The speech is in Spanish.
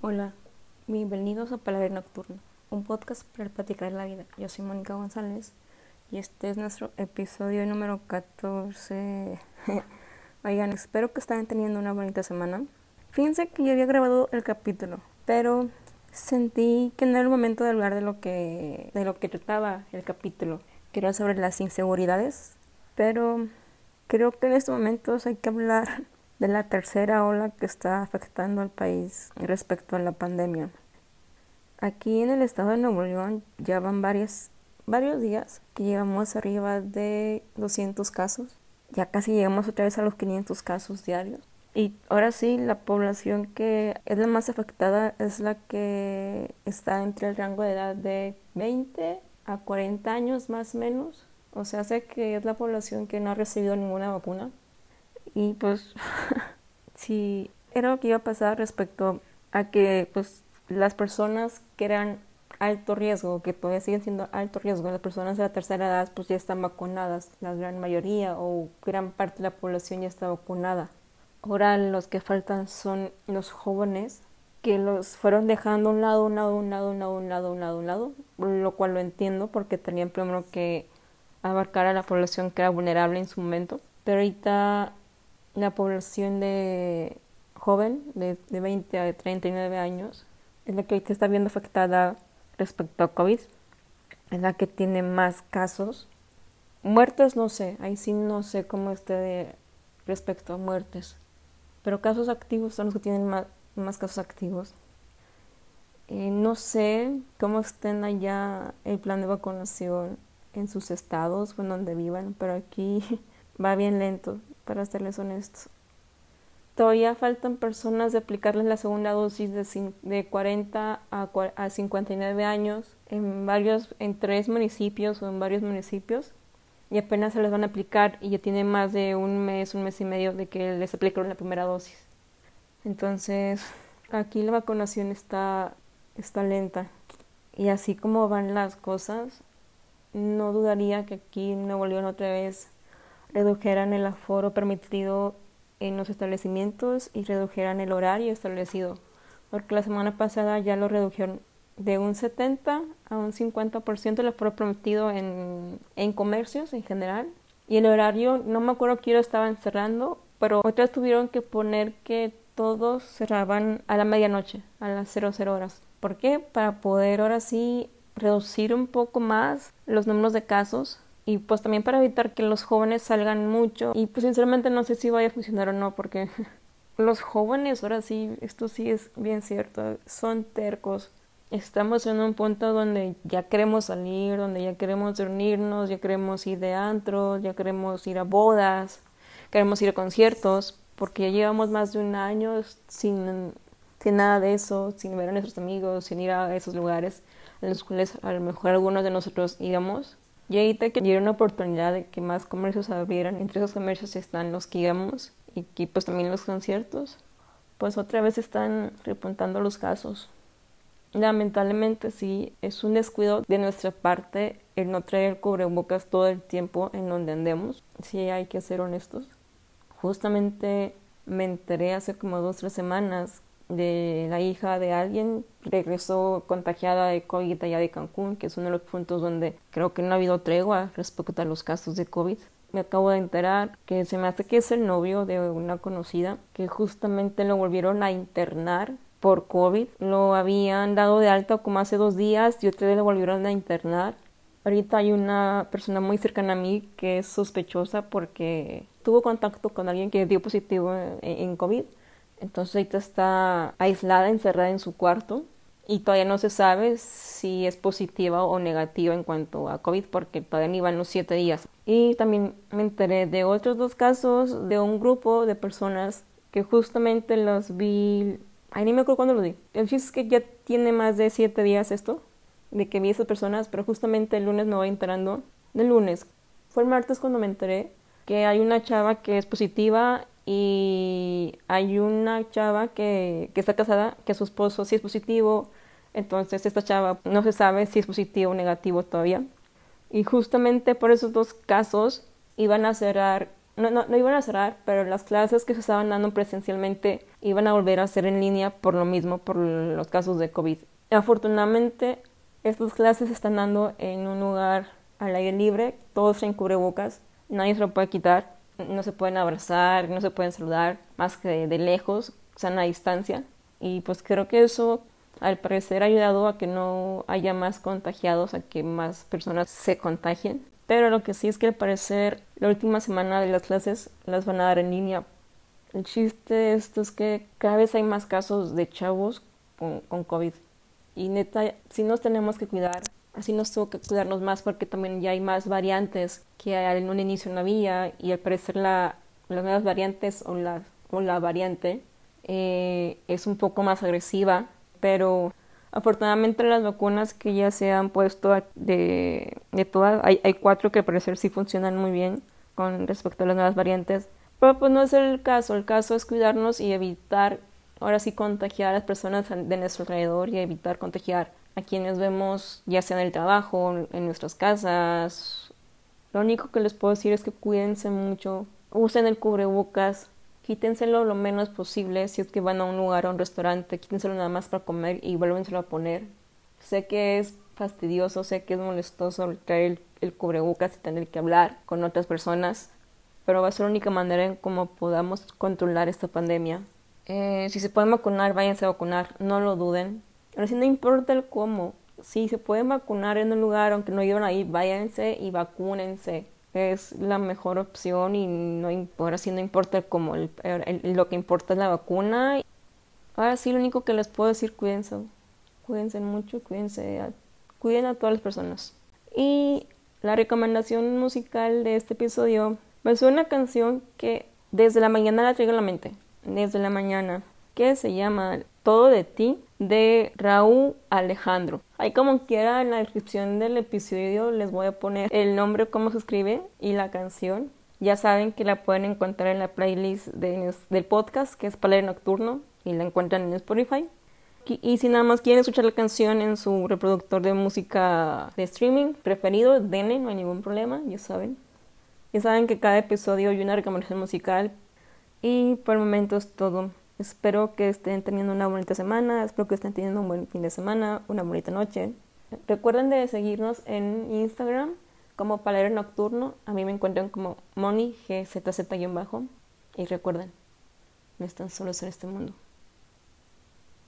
Hola, bienvenidos a Palabra Nocturna, un podcast para platicar la vida. Yo soy Mónica González y este es nuestro episodio número 14. Oigan, espero que estén teniendo una bonita semana. Fíjense que yo había grabado el capítulo, pero sentí que no era el momento de hablar de lo que de lo que trataba el capítulo, que era sobre las inseguridades, pero creo que en estos momentos hay que hablar de la tercera ola que está afectando al país respecto a la pandemia. Aquí en el estado de Nuevo León ya van varios días que llegamos arriba de 200 casos. Ya casi llegamos otra vez a los 500 casos diarios. Y ahora sí, la población que es la más afectada es la que está entre el rango de edad de 20 a 40 años más o menos. O sea, sé que es la población que no ha recibido ninguna vacuna. Y pues sí, era lo que iba a pasar respecto a que pues las personas que eran alto riesgo, que todavía siguen siendo alto riesgo, las personas de la tercera edad pues ya están vacunadas, la gran mayoría o gran parte de la población ya está vacunada. Ahora los que faltan son los jóvenes que los fueron dejando a un lado, un lado, un lado, un lado, un lado, un lado, un lado, lo cual lo entiendo porque tenían primero que abarcar a la población que era vulnerable en su momento. Pero ahorita la población de joven, de, de 20 a 39 años, es la que está viendo afectada respecto a COVID, es la que tiene más casos. Muertes no sé, ahí sí no sé cómo esté respecto a muertes, pero casos activos son los que tienen más, más casos activos. Eh, no sé cómo estén allá el plan de vacunación en sus estados en donde vivan, pero aquí va bien lento para serles honestos. Todavía faltan personas de aplicarles la segunda dosis de, de 40 a, a 59 años en varios, en tres municipios o en varios municipios y apenas se les van a aplicar y ya tiene más de un mes, un mes y medio de que les aplicaron la primera dosis. Entonces, aquí la vacunación está, está lenta. Y así como van las cosas, no dudaría que aquí en Nuevo otra vez redujeran el aforo permitido en los establecimientos y redujeran el horario establecido, porque la semana pasada ya lo redujeron de un 70 a un 50% el aforo permitido en, en comercios en general. Y el horario, no me acuerdo quién lo estaban cerrando, pero otras tuvieron que poner que todos cerraban a la medianoche, a las 00 horas. ¿Por qué? Para poder ahora sí reducir un poco más los números de casos y pues también para evitar que los jóvenes salgan mucho y pues sinceramente no sé si vaya a funcionar o no porque los jóvenes ahora sí, esto sí es bien cierto, son tercos. Estamos en un punto donde ya queremos salir, donde ya queremos reunirnos, ya queremos ir de antro, ya queremos ir a bodas, queremos ir a conciertos, porque ya llevamos más de un año sin, sin nada de eso, sin ver a nuestros amigos, sin ir a esos lugares en los cuales a lo mejor algunos de nosotros íbamos. Y ahorita que dieron una oportunidad de que más comercios abrieran, entre esos comercios están los que íbamos y que pues también los conciertos, pues otra vez están repuntando los casos. Lamentablemente sí, es un descuido de nuestra parte el no traer cubrebocas todo el tiempo en donde andemos, sí hay que ser honestos. Justamente me enteré hace como dos o tres semanas de la hija de alguien regresó contagiada de COVID allá de Cancún, que es uno de los puntos donde creo que no ha habido tregua respecto a los casos de COVID. Me acabo de enterar que se me hace que es el novio de una conocida que justamente lo volvieron a internar por COVID. Lo habían dado de alta como hace dos días y vez lo volvieron a internar. Ahorita hay una persona muy cercana a mí que es sospechosa porque tuvo contacto con alguien que dio positivo en COVID entonces ahorita está aislada, encerrada en su cuarto y todavía no se sabe si es positiva o negativa en cuanto a COVID porque todavía ni van los siete días. Y también me enteré de otros dos casos de un grupo de personas que justamente los vi, ay ni me acuerdo cuándo lo di. El chiste es que ya tiene más de siete días esto, de que vi a esas personas, pero justamente el lunes me voy enterando, del lunes, fue el martes cuando me enteré que hay una chava que es positiva y hay una chava que, que está casada, que su esposo sí es positivo, entonces esta chava no se sabe si es positivo o negativo todavía. Y justamente por esos dos casos iban a cerrar, no, no, no iban a cerrar, pero las clases que se estaban dando presencialmente iban a volver a ser en línea por lo mismo, por los casos de COVID. Afortunadamente, estas clases se están dando en un lugar al aire libre, todos en cubrebocas, nadie se lo puede quitar, no se pueden abrazar, no se pueden saludar más que de, lejos, sana distancia. Y pues creo que eso al parecer ha ayudado a que no haya más contagiados, a que más personas se contagien. Pero lo que sí es que al parecer la última semana de las clases las van a dar en línea. El chiste de esto es que cada vez hay más casos de chavos con, COVID. Y neta, sí nos tenemos que cuidar. Así nos tuvo que cuidarnos más porque también ya hay más variantes que en un inicio no había y al parecer la, las nuevas variantes o la, o la variante eh, es un poco más agresiva pero afortunadamente las vacunas que ya se han puesto de, de todas, hay, hay cuatro que al parecer sí funcionan muy bien con respecto a las nuevas variantes, pero pues no es el caso, el caso es cuidarnos y evitar ahora sí contagiar a las personas de nuestro alrededor y evitar contagiar a quienes vemos ya sea en el trabajo, en nuestras casas. Lo único que les puedo decir es que cuídense mucho, usen el cubrebocas, quítenselo lo menos posible si es que van a un lugar o a un restaurante, quítenselo nada más para comer y vuélvenselo a poner. Sé que es fastidioso, sé que es molestoso traer el, cubrebocas y tener que hablar con otras personas, pero va a ser la única manera en cómo podamos controlar esta pandemia. Eh, si se pueden vacunar, váyanse a vacunar, no lo duden. Ahora sí, no importa el cómo, si se pueden vacunar en un lugar, aunque no lleven ahí, váyanse y vacúnense es la mejor opción y no, ahora sí no importa como lo que importa es la vacuna. Ahora sí lo único que les puedo decir, cuídense, cuídense mucho, cuídense, cuiden a todas las personas. Y la recomendación musical de este episodio pues una canción que desde la mañana la traigo en la mente, desde la mañana, que se llama Todo de ti de Raúl Alejandro. Ahí como quiera en la descripción del episodio les voy a poner el nombre, cómo se escribe y la canción. Ya saben que la pueden encontrar en la playlist del podcast que es Palero Nocturno y la encuentran en Spotify. Y, si nada más quieren escuchar la canción en su reproductor de música de streaming preferido, denle, no hay ningún problema, ya saben. Ya saben que cada episodio hay una recomendación musical. Y por el momento es todo. Espero que estén teniendo una bonita semana, espero que estén teniendo un buen fin de semana, una bonita noche. Recuerden de seguirnos en Instagram como Palero Nocturno. A mí me encuentran como MoniGZZ-bajo. Y recuerden, no están solos en este mundo.